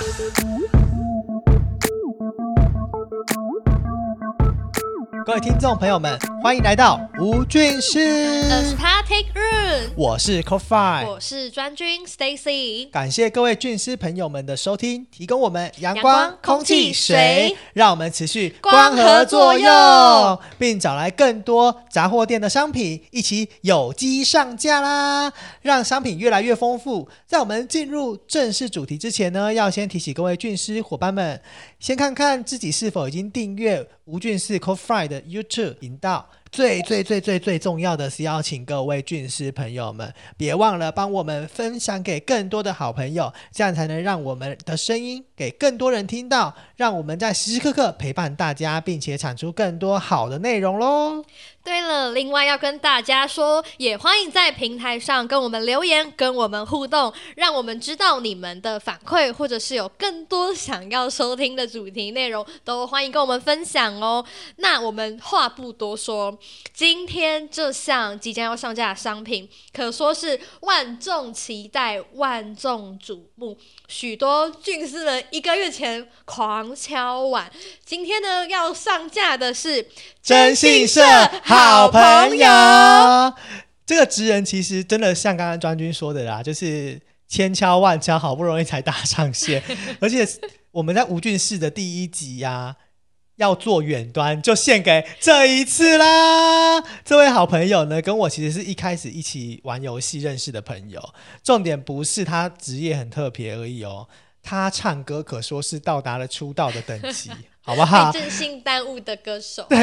Thank you. 各位听众朋友们，欢迎来到吴俊呃师，Static Room，我是 Coffee。我是专军 Stacy。感谢各位俊师朋友们的收听，提供我们阳阳光、空气、水水，让我们持续光合作用，并找来更多杂货店的商品，一起有机上架啦，让商品越来越丰富。在我们进入正式主题之前呢，要先提醒各位俊师伙伴们，先看看自己是否已经订阅吴俊士 Coffee 的 YouTube 频道。最最最最最重要的是邀请各位俊师朋友们，别忘了帮我们分享给更多的好朋友，这样才能让我们的声音给更多人听到，让我们在时时刻刻陪伴大家，并且产出更多好的内容喽。对了，另外要跟大家说，也欢迎在平台上跟我们留言，跟我们互动，让我们知道你们的反馈，或者是有更多想要收听的主题内容，都欢迎跟我们分享哦。那我们话不多说，今天这项即将要上架的商品，可说是万众期待、万众瞩目，许多俊士们一个月前狂敲碗。今天呢，要上架的是征信社好朋友，这个职人其实真的像刚刚专军说的啦，就是千敲万敲，好不容易才打上线，而且我们在吴俊士的第一集呀、要做远端，就献给这一次啦！这位好朋友呢，跟我其实是一开始一起玩游戏认识的朋友。重点不是他职业很特别而已哦，他唱歌可说是到达了出道的等级，好不好被？正性耽误的歌手。对，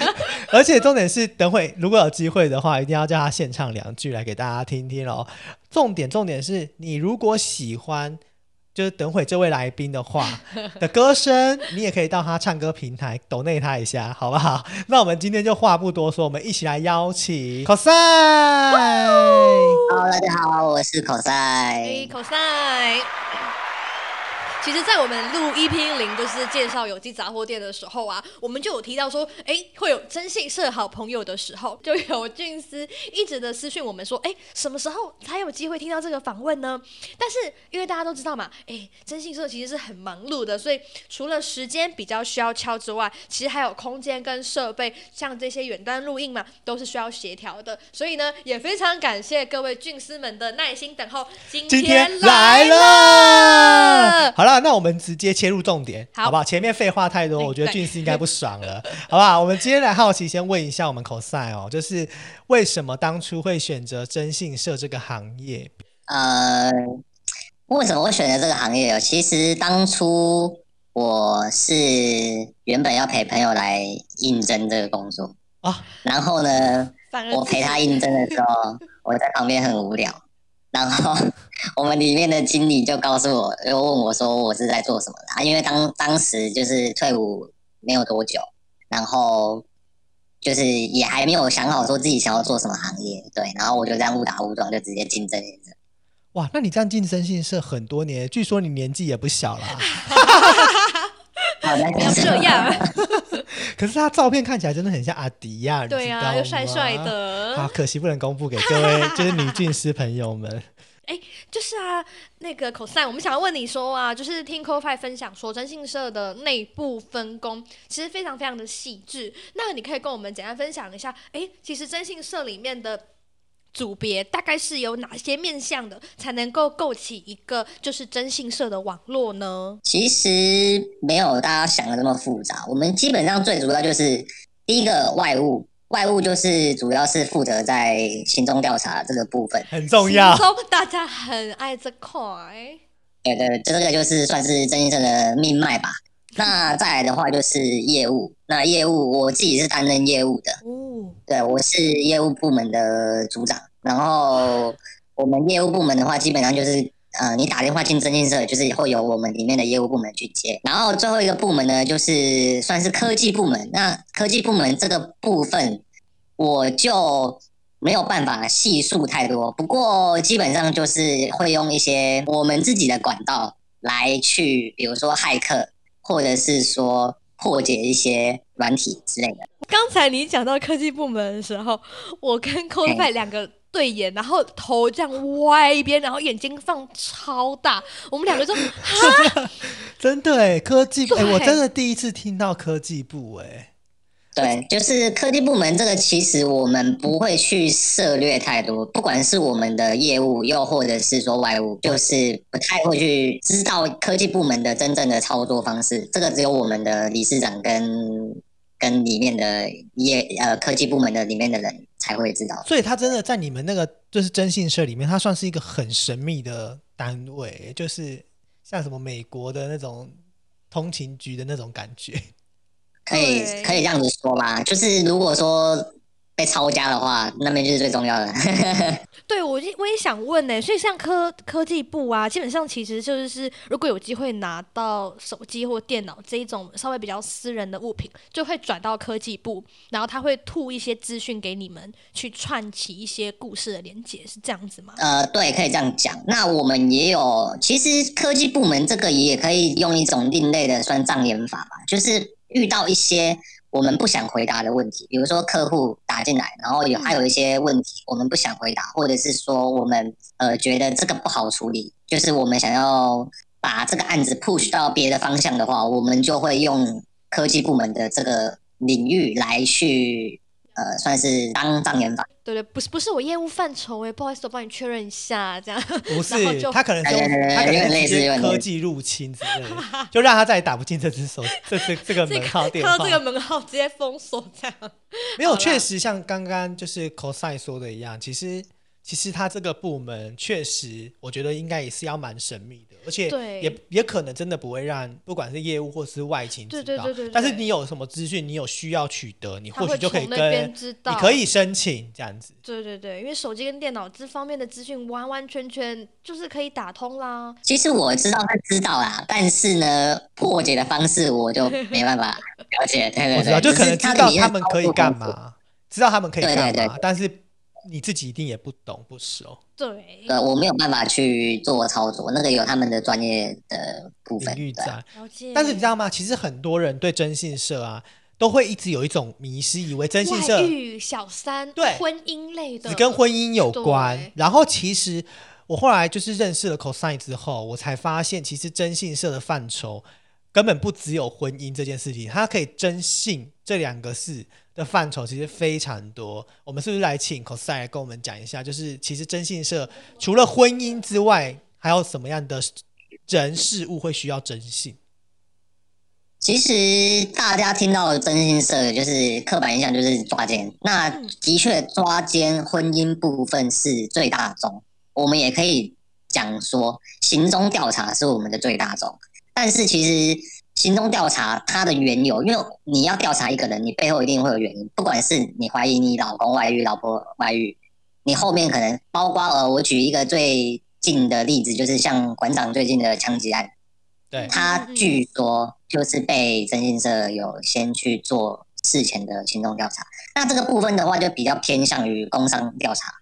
而且重点是，等会如果有机会的话，一定要叫他现唱两句来给大家听听哦。重点重点是你如果喜欢，就是等会这位来宾的话 的歌声，你也可以到他唱歌平台抖内他一下，好不好？那我们今天就话不多说，我们一起来邀请 cos。Hello，大家好，我是口哎，塞。口塞。其实，在我们录 EP 零就是介绍有机杂货店的时候啊，我们就有提到说，哎，会有征信社好朋友的时候，就有俊司一直的私讯我们说，哎，什么时候才有机会听到这个访问呢？但是因为大家都知道嘛，哎，征信社其实是很忙碌的，所以除了时间比较需要敲之外，其实还有空间跟设备，像这些远端录音嘛，都是需要协调的。所以呢，也非常感谢各位俊司们的耐心等候，今天来了，好了，那我们直接切入重点，好好不好？前面废话太多，我觉得俊司应该不爽了，好不好？我们今天来好奇，先问一下我们口赛哦，就是为什么当初会选择征信社这个行业？呃，为什么会选择这个行业？其实当初我是原本要陪朋友来应征这个工作啊，然后呢，我陪他应征的时候，我在旁边很无聊，然后我们里面的经理就告诉我，又问我说我是在做什么的、啊，因为当当时就是退伍没有多久，然后就是也还没有想好说自己想要做什么行业，对，然后我就这样误打误撞就直接进征信社。哇，那你这样进征信社很多年，据说你年纪也不小了。好的，不要这样，可是他照片看起来真的很像阿迪亚、对啊，你知道又帅帅。的好，，可惜不能公布给各位 就是女俊师朋友们。哎就是啊，那个口塞，我们想要问你说啊，就是听 c o f i 分享说，征信社的内部分工其实非常非常的细致，那你可以跟我们简单分享一下，哎，其实征信社里面的。组别大概是有哪些面向的，才能够构起一个就是征信社的网络呢？其实没有大家想的那么复杂。我们基本上最主要就是第一个外务，外务就是主要是负责在行踪调查这个部分。很重要行。踪大家很爱这块，对对，这个就是算是征信社的命脉吧。那再来的话就是业务，那业务我自己是担任业务的，哦，对我是业务部门的组长。然后我们业务部门的话，基本上就是呃，你打电话进征信社，就是会由我们里面的业务部门去接。然后最后一个部门呢，就是算是科技部门。那科技部门这个部分，我就没有办法细数太多，不过基本上就是会用一些我们自己的管道来去，比如说骇客，或者是说破解一些软体之类的。刚才你讲到科技部门的时候，我跟 c o f i 两个对眼，然后头这样歪一边，然后眼睛放超大，我们两个就 真的哎，科技部哎，我真的第一次听到科技部哎，对，就是科技部门这个，其实我们不会去涉略太多，不管是我们的业务，又或者是说外务，就是不太会去知道科技部门的真正的操作方式。这个只有我们的理事长跟跟里面的业呃科技部门的里面的人才会知道。所以他真的在你们那个就是征信社里面，他算是一个很神秘的单位，就是像什么美国的那种通勤局的那种感觉。可以可以这样子说吗，就是如果说被抄家的话，那边就是最重要的。对我也我也想问呢、所以像科科技部啊，基本上其实就是是，如果有机会拿到手机或电脑这一种稍微比较私人的物品，就会转到科技部，然后他会吐一些资讯给你们，去串起一些故事的连接，是这样子吗？呃，对，可以这样讲。那我们也有，其实科技部门这个也可以用一种另类的算障眼法吧，就是遇到一些我们不想回答的问题，比如说客户打进来，然后有还有一些问题我们不想回答，或者是说我们呃觉得这个不好处理，就是我们想要把这个案子 push 到别的方向的话，我们就会用科技部门的这个领域来去呃算是当障眼法。对对，不是不是我业务范畴哎，不好意思，我帮你确认一下，这样 不是就，他可能是他可有点类能类似科技入侵之类的，就让他再也打不进这只手这这这个这个门号电话看到这。个门号直接封锁这样。没有，确实像刚刚就是 cosine 说的一样，其实其实他这个部门确实，我觉得应该也是要蛮神秘的，而且也也可能真的不会让不管是业务或是外勤知道。对对对对对但是你有什么资讯，你有需要取得，你或许就可以跟你可以申请这样子。对对对，因为手机跟电脑这方面的资讯完完全全就是可以打通啦。其实我知道他知道啦，但是呢，破解的方式我就没办法了解。对对 我知道，就可能知道他们可以干嘛。知道他们可以对干对嘛，但是你自己一定也不懂不熟对，呃，我没有办法去做操作，那个有他们的专业的部分。对领域在。但是你知道吗？其实很多人对征信社啊，都会一直有一种迷失，以为征信社小三、对婚姻类的，只跟婚姻有关。然后其实我后来就是认识了 cosine 之后，我才发现，其实征信社的范畴根本不只有婚姻这件事情，它可以征信这两个字的范畴其实非常多。我们是不是来请 cosine 来跟我们讲一下？就是其实征信社除了婚姻之外，还有什么样的人事物会需要征信？其实大家听到征信社就是刻板印象就是抓奸，那嗯的确抓奸婚姻部分是最大宗，我们也可以讲说行踪调查是我们的最大宗，但是其实行踪调查它的缘由，因为你要调查一个人，你背后一定会有原因，不管是你怀疑你老公外遇、老婆外遇，你后面可能包括呃，我举一个最近的例子，就是像馆长最近的枪击案。对，他据说就是被征信社有先去做事前的行动调查，那这个部分的话就比较偏向于工商调查，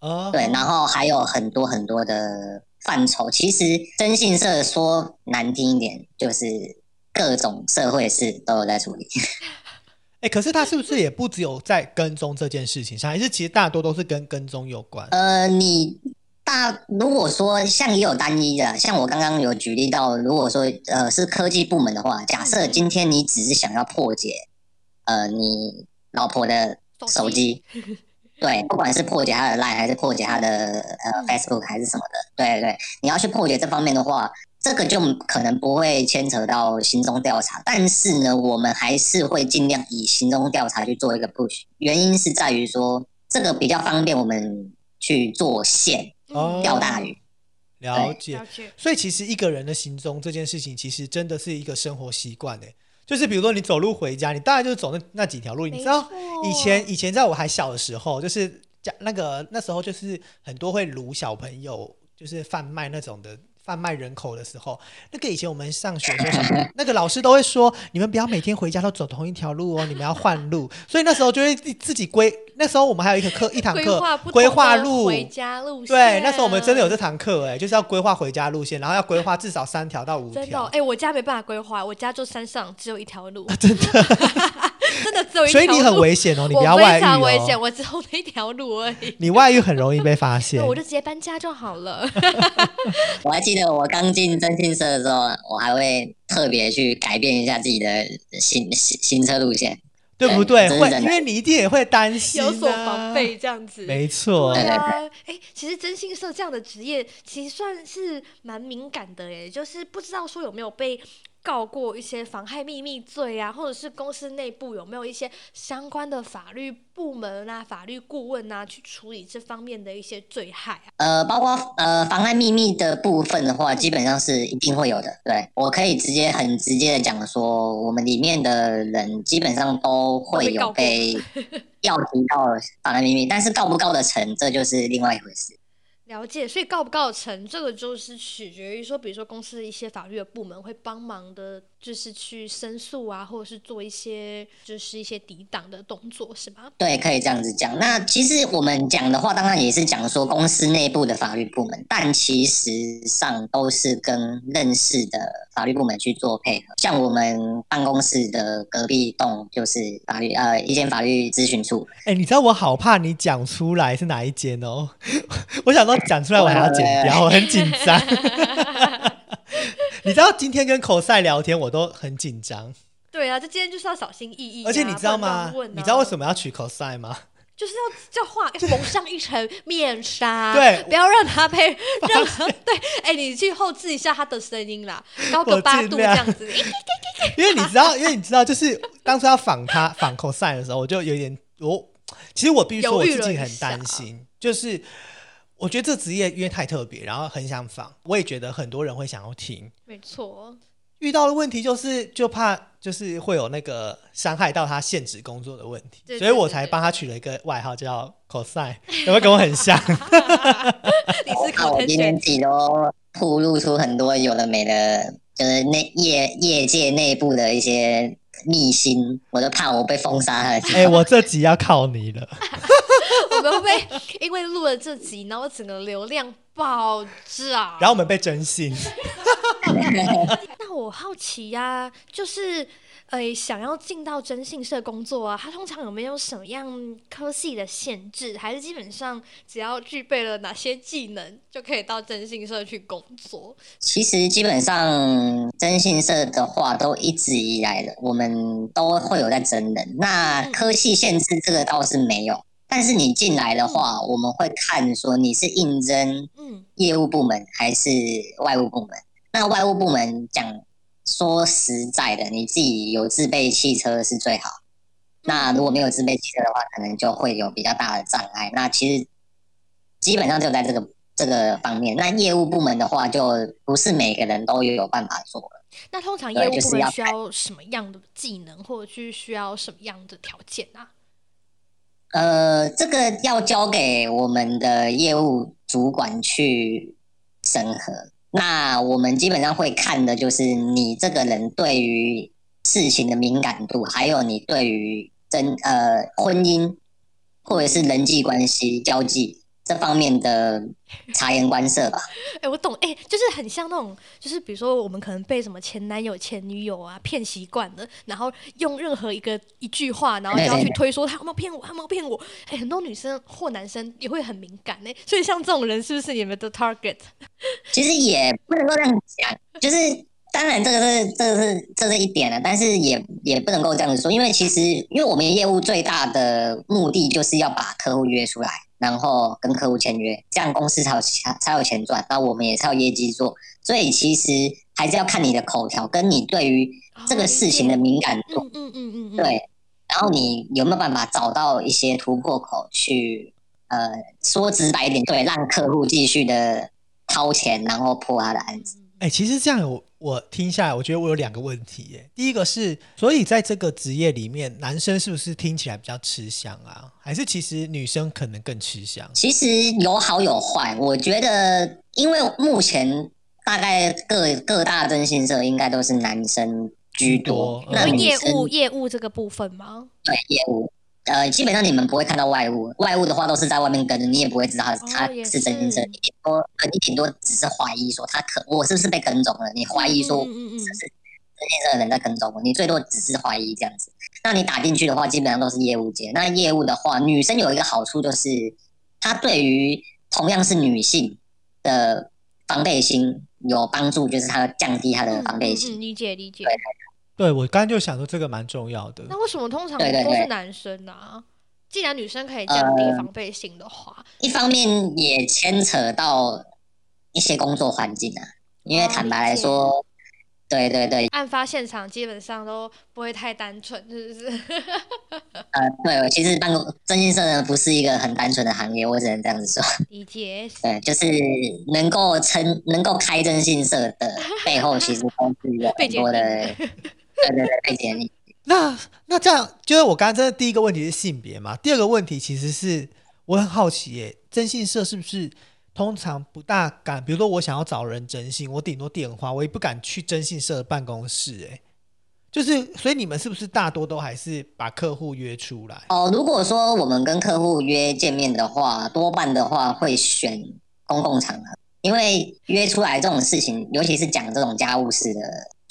哦，对，然后还有很多很多的范畴。其实征信社说难听一点，就是各种社会事都有在处理。哎，可是他是不是也不只有在跟踪这件事情上，还是其实大多都是跟跟踪有关？呃，你大如果说像也有单一的，像我刚刚有举例到，如果说呃是科技部门的话，假设今天你只是想要破解呃你老婆的手机，对，不管是破解她的 Line 还是破解她的呃嗯 Facebook 还是什么的，对对，你要去破解这方面的话，这个就可能不会牵扯到行踪调查，但是呢，我们还是会尽量以行踪调查去做一个 push，原因是在于说这个比较方便我们去做线哦钓大鱼。了解了。解。所以其实一个人的行踪这件事情，其实真的是一个生活习惯诶。就是比如说你走路回家，你大概就是走那那几条路。你知道以前以前在我还小的时候，就是家那个那时候就是很多会掳小朋友，就是贩卖那种的。贩卖人口的时候，那个以前我们上学的时候，那个老师都会说，你们不要每天回家都走同一条路哦，你们要换路。所以那时候就会自己规。那时候我们还有一个课，一堂课规划路，回家路线。对，那时候我们真的有这堂课哎，就是要规划回家路线，然后要规划至少三条到五真的哦条。哎、我家没办法规划，我家就山上只有一条路。真的只有一条路，所以你很危险哦，你不要外遇非常危险，哦。我只有那条路而已。你外遇很容易被发现。我就直接搬家就好了。我还记得我刚进征信社的时候，我还会特别去改变一下自己的行行行车路线。对不对？会，因为你一定也会担心、啊，有所防备这样子。没错对，啊，哎，其实征信社这样的职业，其实算是蛮敏感的，哎，就是不知道说有没有被告过一些妨害秘密罪啊，或者是公司内部有没有一些相关的法律部门啊、法律顾问啊，去处理这方面的一些罪害啊。呃，包括呃妨害秘密的部分的话，基本上是一定会有的。对我可以直接很直接的讲说，我们里面的人基本上都会有被要提到妨害秘密，但是告不告得成，这就是另外一回事。了解，所以告不告成，这个就是取决于说，比如说公司的一些法律的部门会帮忙的，就是去申诉啊，或者是做一些就是一些抵挡的动作，是吗？对，可以这样子讲。那其实我们讲的话，当然也是讲说公司内部的法律部门，但其实上都是跟认识的法律部门去做配合。像我们办公室的隔壁栋就是法律呃一间法律咨询处，哎、你知道我好怕你讲出来是哪一间哦？我想说讲出来我还要剪掉，我很紧张。你知道今天跟口赛聊天，我都很紧张，对啊，这今天就是要小心翼翼啊、而且你知道吗？你知道为什么要取口赛吗？就是要要画要蒙上一层面纱，对不要让他被任何对。哎、你去后置一下他的声音啦，高个八度这样子。因为你知道，因为你知道，就是当初要仿他仿口赛的时候，我就有点我，其实我必须说我自己很担心，就是我觉得这职业因为太特别，然后很想访，我也觉得很多人会想要听。没错，遇到的问题就是，就怕就是会有那个伤害到他现职工作的问题，对对所以我才帮他取了一个外号叫 cos，，有没有跟我很像？你是那我口天选今天自己都透露出很多有的没的，就是内业业界内部的一些秘辛，我都怕我被封杀了。哎、我这集要靠你了。我们会被因为录了这集，然后整个流量爆炸。然后我们被征信，那我好奇呀、就是呃，想要进到征信社工作啊，它通常有没有什么样科系的限制？还是基本上只要具备了哪些技能，就可以到征信社去工作？其实基本上征信社的话，都一直以来的，我们都会有在征人。那科系限制这个倒是没有，但是你进来的话，我们会看说你是应征嗯，业务部门还是外务部门。那外务部门讲说实在的，你自己有自备汽车是最好。那如果没有自备汽车的话，可能就会有比较大的障碍。那其实基本上就在这个这个方面。那业务部门的话，就不是每个人都有办法做了。那通常业务部门需要什么样的技能，或者去需要什么样的条件啊？呃，这个要交给我们的业务主管去审核。那我们基本上会看的就是你这个人对于事情的敏感度，还有你对于真呃婚姻或者是人际关系交际这方面的察言观色吧。哎、我懂，哎、就是很像那种，就是比如说我们可能被什么前男友、前女友啊骗习惯了，然后用任何一个一句话，然后就要去推说他有没有骗我，他有没有骗我。哎、很多女生或男生也会很敏感呢、所以像这种人是不是你们的 target？其实也不能够这样讲，就是当然这个是这个是这是一点了，但是也也不能够这样子说，因为其实因为我们业务最大的目的就是要把客户约出来，然后跟客户签约，这样公司才有钱才有钱赚，那我们也才有业绩做，所以其实还是要看你的口条跟你对于这个事情的敏感度，嗯嗯嗯嗯嗯，对，然后你有没有办法找到一些突破口去，呃，说直白一点，对，让客户继续的掏钱，然后破他的案子。哎、其实这样我我听下来，我觉得我有两个问题耶。第一个是，所以在这个职业里面，男生是不是听起来比较吃香啊？还是其实女生可能更吃香？其实有好有坏，我觉得，因为目前大概各各大征信社应该都是男生居多那业务业务这个部分吗？对业务，呃，基本上你们不会看到外物，外物的话都是在外面跟着，你也不会知道他他也是征信社，是你顶多你顶多只是怀疑说他可我是不是被跟踪了，你怀疑说是不是征信社的人在跟踪我，你最多只是怀疑这样子。那你打进去的话，基本上都是业务接。那业务的话，女生有一个好处就是，她对于同样是女性的防备心有帮助，就是她降低她的防备心。嗯嗯嗯理解理解。对我刚刚就想说这个蛮重要的。那为什么通常对对对都是男生呢、既然女生可以降低防备心的话，一方面也牵扯到一些工作环境啊，因为哦坦白来说，对对对，案发现场基本上都不会太单纯，是不是？呃，对，其实办公征信社呢不是一个很单纯的行业，我只能这样子说。理解。对，就是能够称能够开征信社的背后，其实都是有很多的，定 那那这样，就是我刚刚真的第一个问题是性别嘛，第二个问题其实是我很好奇耶，征信社是不是通常不大敢？比如说我想要找人征信，我顶多电话，我也不敢去征信社的办公室，哎，就是所以你们是不是大多都还是把客户约出来？哦，如果说我们跟客户约见面的话，多半的话会选公共场合，因为约出来这种事情，尤其是讲这种家务事的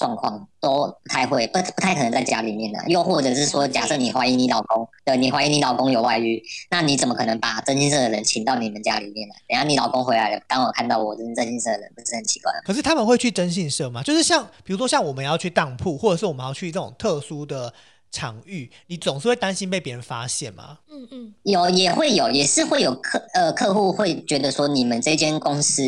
状况，都不太会不不太可能在家里面的。又或者是说，假设你怀疑你老公，对你怀疑你老公有外遇，那你怎么可能把征信社的人请到你们家里面来？等下你老公回来了，当我看到我这是征信社的人，不是很奇怪？可是他们会去征信社吗？就是像比如说像我们要去当铺，或者是我们要去这种特殊的场域，你总是会担心被别人发现吗？嗯嗯，有也会有，也是会有客呃客户会觉得说你们这间公司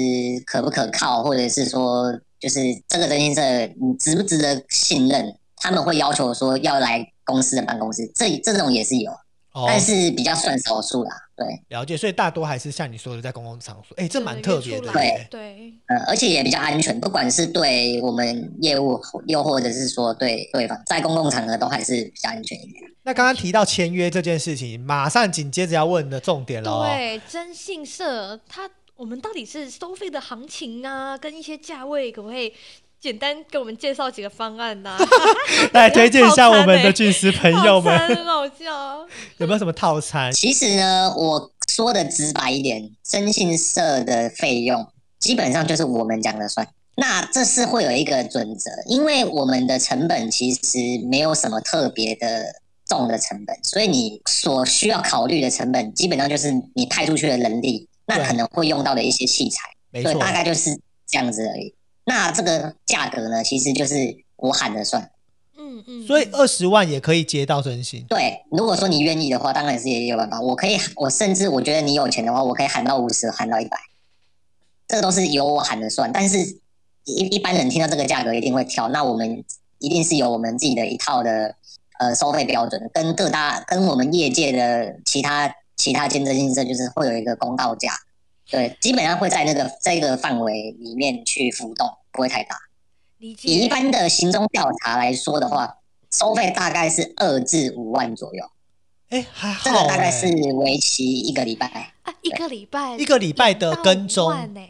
可不可靠，或者是说就是这个征信社你值不值得信任，他们会要求说要来公司的办公室，这这种也是有，哦，但是比较算少数啦。对，了解，所以大多还是像你说的在公共场所，哎，这蛮特别的对耶。对，呃，而且也比较安全，不管是对我们业务，又或者是说对对方，在公共场合都还是比较安全一点。那刚刚提到签约这件事情，马上紧接着要问的重点了哦。对，征信社它我们到底是收费的行情啊，跟一些价位，可不可以简单给我们介绍几个方案呢、来推荐一下我们的套餐欸俊师朋友们套餐很 好笑。有没有什么套餐？其实呢，我说的直白一点，征信社的费用基本上就是我们讲了算。那这是会有一个准则，因为我们的成本其实没有什么特别的重的成本，所以你所需要考虑的成本基本上就是你派出去的人力，那可能会用到的一些器材，对，没错，大概就是这样子而已。那这个价格呢，其实就是我喊了算。嗯嗯，所以二十万也可以接到征信。对，如果说你愿意的话，当然是也有办法。我可以，我甚至我觉得你有钱的话，我可以喊到五十，喊到一百，这个都是由我喊的算。但是一一般人听到这个价格一定会跳，那我们一定是有我们自己的一套的呃收费标准，跟各大跟我们业界的其他其他兼职性社就是会有一个公告价，对，基本上会在那个这个范围里面去浮动，不会太大。以一般的行踪调查来说的话，收费大概是二至五万左右。哎，还这个大概是为期一个礼拜。啊，一个礼拜一个礼拜的跟踪。呢、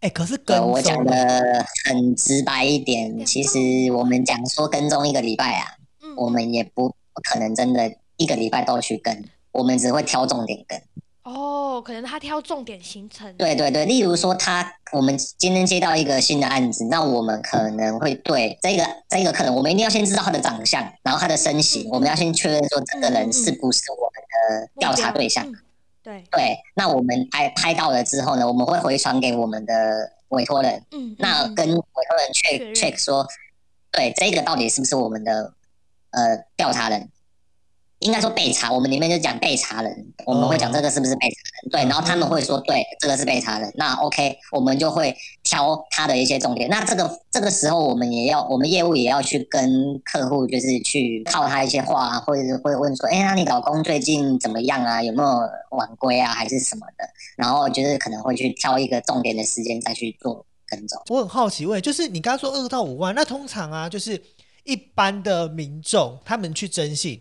哎，可是我讲的很直白一点，其实我们讲说跟踪一个礼拜啊，嗯，我们也不不可能真的一个礼拜都去跟，我们只会挑重点跟。哦，可能他挑重点行程。对对对，例如说他，我们今天接到一个新的案子，那我们可能会对这个这个可能，我们一定要先知道他的长相，然后他的身形，嗯我们要先确认说这个人是不是我们的调查对象。嗯对，对，那我们拍拍到了之后呢，我们会回传给我们的委托人，嗯，嗯那跟委托人确 check 认 check 说，对这个到底是不是我们的呃调查人？应该说被查，我们里面就讲被查人，我们会讲这个是不是被查人？对，然后他们会说对，这个是被查人。那 OK，我们就会挑他的一些重点。那这个这个时候，我们也要，我们业务也要去跟客户，就是去套他一些话啊，或者是会问说，哎，那你老公最近怎么样啊？有没有晚归啊，还是什么的？然后就是可能会去挑一个重点的时间再去做跟踪。我很好奇，问，就是你刚刚说二到五万，那通常啊，就是一般的民众他们去征信，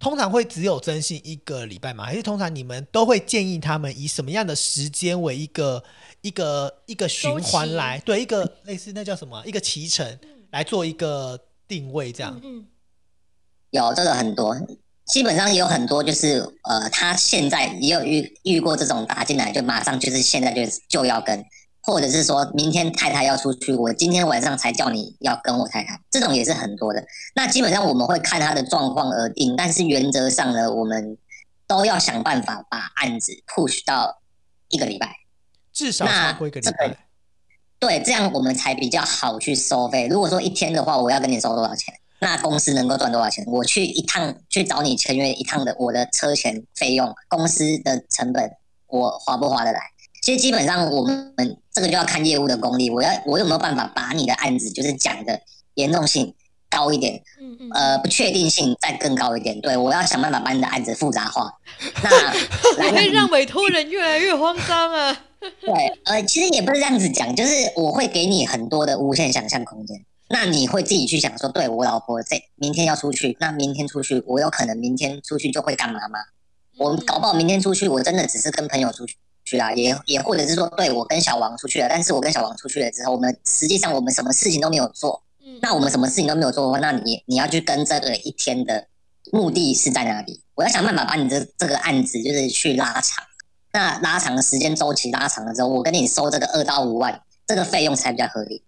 通常会只有征信一个礼拜吗？还是通常你们都会建议他们以什么样的时间为一个一个一个循环来，对，一个类似那叫什么啊？一个骑程来做一个定位这样？嗯有这个很多，基本上也有很多，就是呃，他现在也有遇遇过这种打进来，就马上就是现在就就要跟，或者是说明天太太要出去，我今天晚上才叫你要跟我太太，这种也是很多的。那基本上我们会看他的状况而定，但是原则上呢，我们都要想办法把案子 push 到一个礼拜，至少那超过一个礼这个拜。对，这样我们才比较好去收费。如果说一天的话，我要跟你收多少钱？那公司能够赚多少钱？我去一趟去找你签约一趟的，我的车钱费用、公司的成本，我划不划得来？其实基本上我们这个就要看业务的功力，我要我有没有办法把你的案子就是讲的严重性高一点，嗯嗯，呃，不确定性再更高一点。对我要想办法把你的案子复杂化。那来我会让委托人越来越慌张啊。对，呃，其实也不是这样子讲，就是我会给你很多的无限想象空间。那你会自己去想说，对我老婆这明天要出去，那明天出去，我有可能明天出去就会干嘛吗？我搞不好明天出去，我真的只是跟朋友出去啊，也也或者是说，对我跟小王出去了，但是我跟小王出去了之后，我们实际上我们什么事情都没有做。嗯那我们什么事情都没有做的话，那你你要去跟这个一天的目的是在哪里？我要想办法把你这这个案子就是去拉长，那拉长的时间周期拉长了之后，我跟你收这个二到五万，这个费用才比较合理。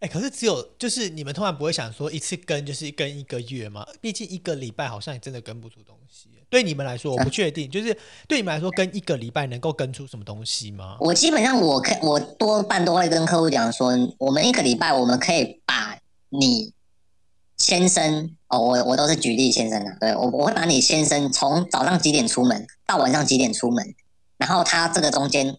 哎、可是只有就是你们通常不会想说一次跟就是跟一个月吗？毕竟一个礼拜好像也真的跟不出东西。对你们来说，我不确定，就是对你们来说，跟一个礼拜能够跟出什么东西吗？我基本上我可我多半都会跟客户讲说，我们一个礼拜我们可以把你先生哦，我我都是举例先生的，对我我会把你先生从早上几点出门到晚上几点出门，然后他这个中间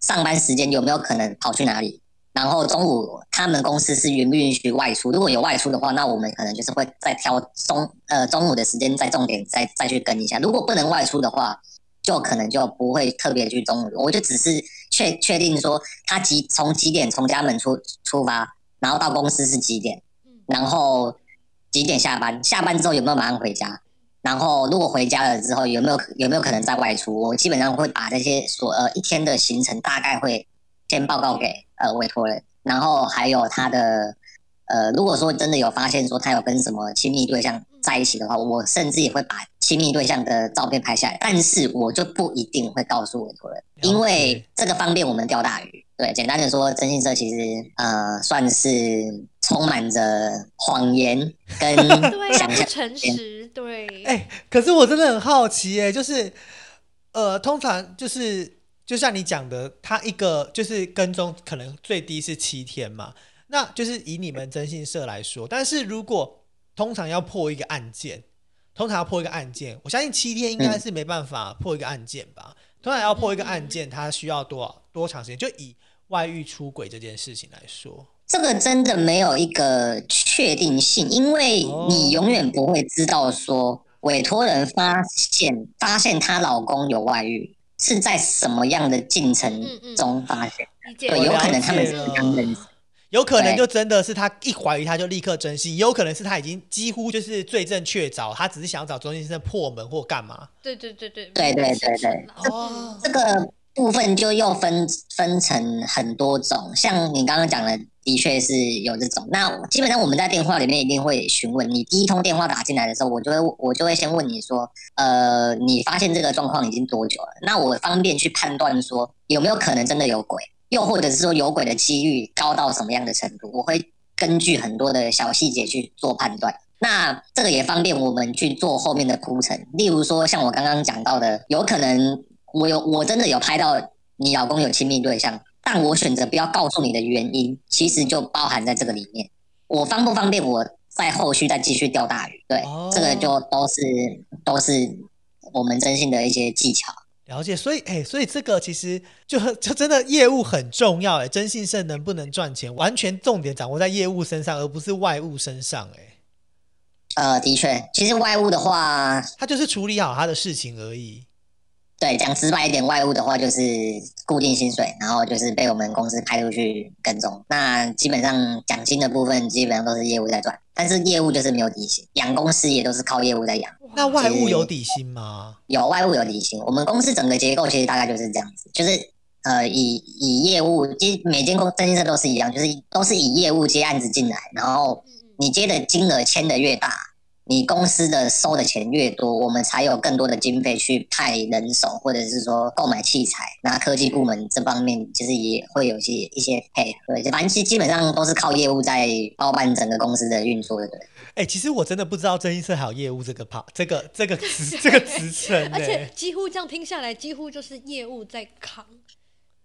上班时间有没有可能跑去哪里？然后中午他们公司是允不允许外出？如果有外出的话，那我们可能就是会再挑中呃中午的时间再重点再再去跟一下。如果不能外出的话，就可能就不会特别去中午，我就只是确确定说他几从几点从家门出出发，然后到公司是几点，然后几点下班，下班之后有没有马上回家，然后如果回家了之后有没有有没有可能再外出，我基本上会把这些所呃一天的行程大概会先报告给呃委托人，然后还有他的。呃，如果说真的有发现说他有跟什么亲密对象在一起的话，我甚至也会把亲密对象的照片拍下来，但是我就不一定会告诉委托人，因为这个方便我们钓大鱼。对，简单的说，征信社其实呃算是充满着谎言跟。不诚实，对，哎、可是我真的很好奇、哎，就是呃，通常就是就像你讲的，他一个就是跟踪，可能最低是七天嘛。那就是以你们征信社来说，但是如果通常要破一个案件，通常要破一个案件，我相信七天应该是没办法破一个案件吧。通常要破一个案件，它需要多少多长时间？就以外遇出轨这件事情来说，这个真的没有一个确定性，因为你永远不会知道说委托人发现发现她老公有外遇是在什么样的进程中发现。对，有可能他们是了解刚认识。有可能就真的是他一怀疑他就立刻征信，也有可能是他已经几乎就是罪证确凿，他只是想找中信社破门或干嘛。对对对对，对对对对了哦这个部分就又分分成很多种，像你刚刚讲的，的确是有这种。那基本上我们在电话里面一定会询问你第一通电话打进来的时候，我就会我就会先问你说，呃，你发现这个状况已经多久了？那我方便去判断说有没有可能真的有鬼，又或者是说有鬼的几率高到什么样的程度？我会根据很多的小细节去做判断。那这个也方便我们去做后面的铺陈，例如说像我刚刚讲到的，有可能我有我真的有拍到你老公有亲密对象，但我选择不要告诉你的原因，其实就包含在这个里面。我方不方便我在后续再继续钓大鱼？对，哦这个就都是都是我们征信的一些技巧。了解，所以哎、所以这个其实就就真的业务很重要哎，征信社能不能赚钱，完全重点掌握在业务身上，而不是外务身上哎。呃，的确，其实外务的话，他就是处理好他的事情而已。对，讲直白一点，外务的话就是固定薪水，然后就是被我们公司派出去跟踪。那基本上奖金的部分基本上都是业务在赚，但是业务就是没有底薪，养公司也都是靠业务在养。那外务有底薪吗？有外务有底薪，我们公司整个结构其实大概就是这样子，就是呃以以业务，其实每间公征信社都是一样，就是都是以业务接案子进来，然后你接的金额签的越大，你公司的收的钱越多，我们才有更多的经费去派人手，或者是说购买器材。那科技部门这方面其实也会有一些一些配合，反正基基本上都是靠业务在包办整个公司的运作的。哎、其实我真的不知道真医生还有业务这个跑这个这个职这个职称 呢、而且几乎这样听下来，几乎就是业务在扛，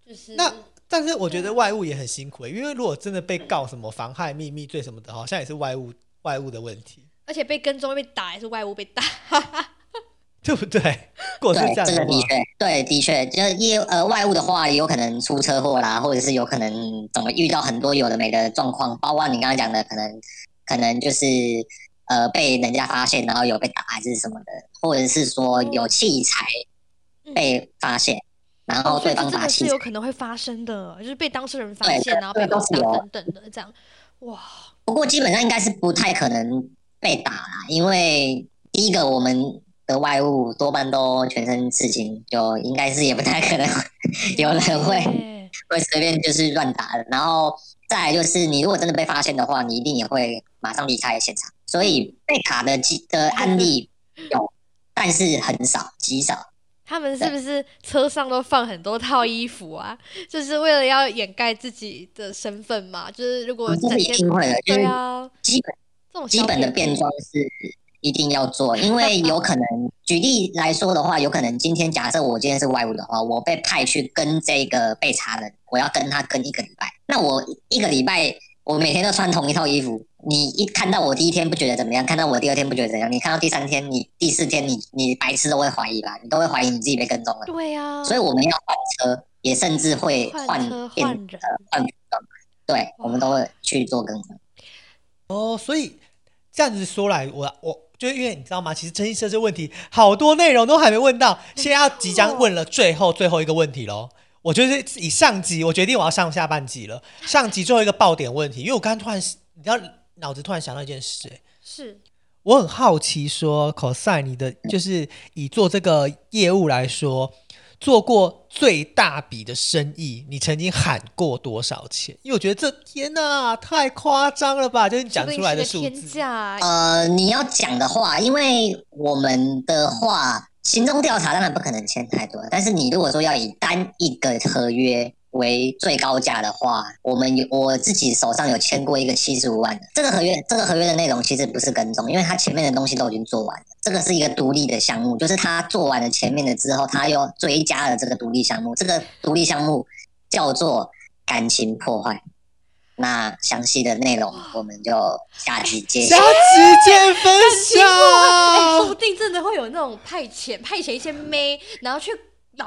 就是那但是我觉得外务也很辛苦、欸，因为如果真的被告什么妨害秘密罪什么的，好像也是外务外务的问题，而且被跟踪被打还是外物被打，对不对？如果是对，这个的确，对，的确，就是业呃外物的话，也有可能出车祸啦，或者是有可能怎么遇到很多有的没的状况，包括你刚刚讲的，可能可能就是呃被人家发现，然后有被打还是什么的，或者是说有器材被发现，然后对方这真的是把器材有可能会发生的，就是被当事人发现，然后被殴打等等的这样。哇，不过基本上应该是不太可能被打啦，因为第一个我们的外物多半都全身刺青，就应该是也不太可能 有人会对 会随便就是乱打的。然后再来就是你如果真的被发现的话，你一定也会马上离开现场。所以被卡的机的案例有，但是很少，极少。他们是不是车上都放很多套衣服啊？就是为了要掩盖自己的身份嘛？就是如果整天对啊，基本基本的变装是一定要做，因为有可能，举例来说的话，有可能今天假设我今天是外务的话，我被派去跟这个被查人，我要跟他跟一个礼拜，那我一个礼拜我每天都穿同一套衣服，你一看到我第一天不觉得怎么样，看到我第二天不觉得怎样，你看到第三天，你第四天你你白痴都会怀疑吧，你都会怀疑你自己被跟踪了，对啊，所以我们要换车，也甚至会换变换人，换服装，对，我们都会去做更换。哦，所以这样子说来，我我就是因为你知道吗？其实征信社这问题好多内容都还没问到，现在要即将问了最后最后一个问题喽。我就是以上集，我决定我要上下半集了。上集最后一个爆点问题，因为我刚刚突然你知道脑子突然想到一件事、欸是我很好奇说，cosine 你的就是以做这个业务来说，做过最大笔的生意，你曾经喊过多少钱？因为我觉得这天呐，太夸张了吧！就是你讲出来的数字。价，呃，你要讲的话，因为我们的话，行踪调查当然不可能签太多，但是你如果说要以单一个合约为最高价的话，我们有我自己手上有签过一个七十五万的这个合约，这个合约的内容其实不是跟踪，因为他前面的东西都已经做完了，这个是一个独立的项目，就是他做完了前面的之后，他又追加了这个独立项目，这个独立项目叫做感情破坏。那详细的内容我们就下集揭晓下。集见分享，说不。定真的会有那种派遣派遣一些妹，然后去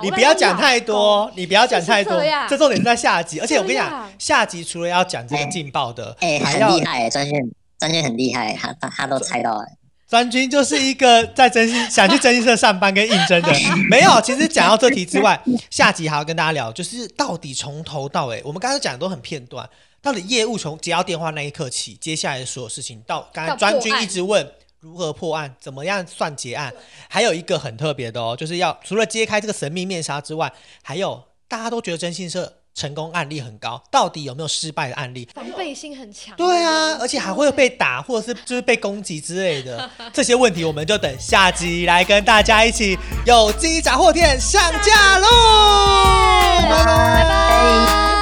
你不要讲太多，你不要讲太多就是这重点是在下集。而且我跟你讲，下集除了要讲这个劲爆的，哎、很厉害，专训专训很厉害，他他他都猜到了。专军就是一个在真心想去真心社上班跟应征的，没有。其实讲到这题之外，下集还要跟大家聊，就是到底从头到尾，我们刚才讲的都很片段，到底业务从接到电话那一刻起，接下来的所有事情，到刚才专军一直问如何破案，怎么样算结案，还有一个很特别的哦，就是要除了揭开这个神秘面纱之外，还有大家都觉得征信社成功案例很高到底有没有失败的案例？防备心很强。对啊而且还会被打或者是就是被攻击之类的。这些问题我们就等下集来跟大家一起有机杂货店上架喽。拜拜。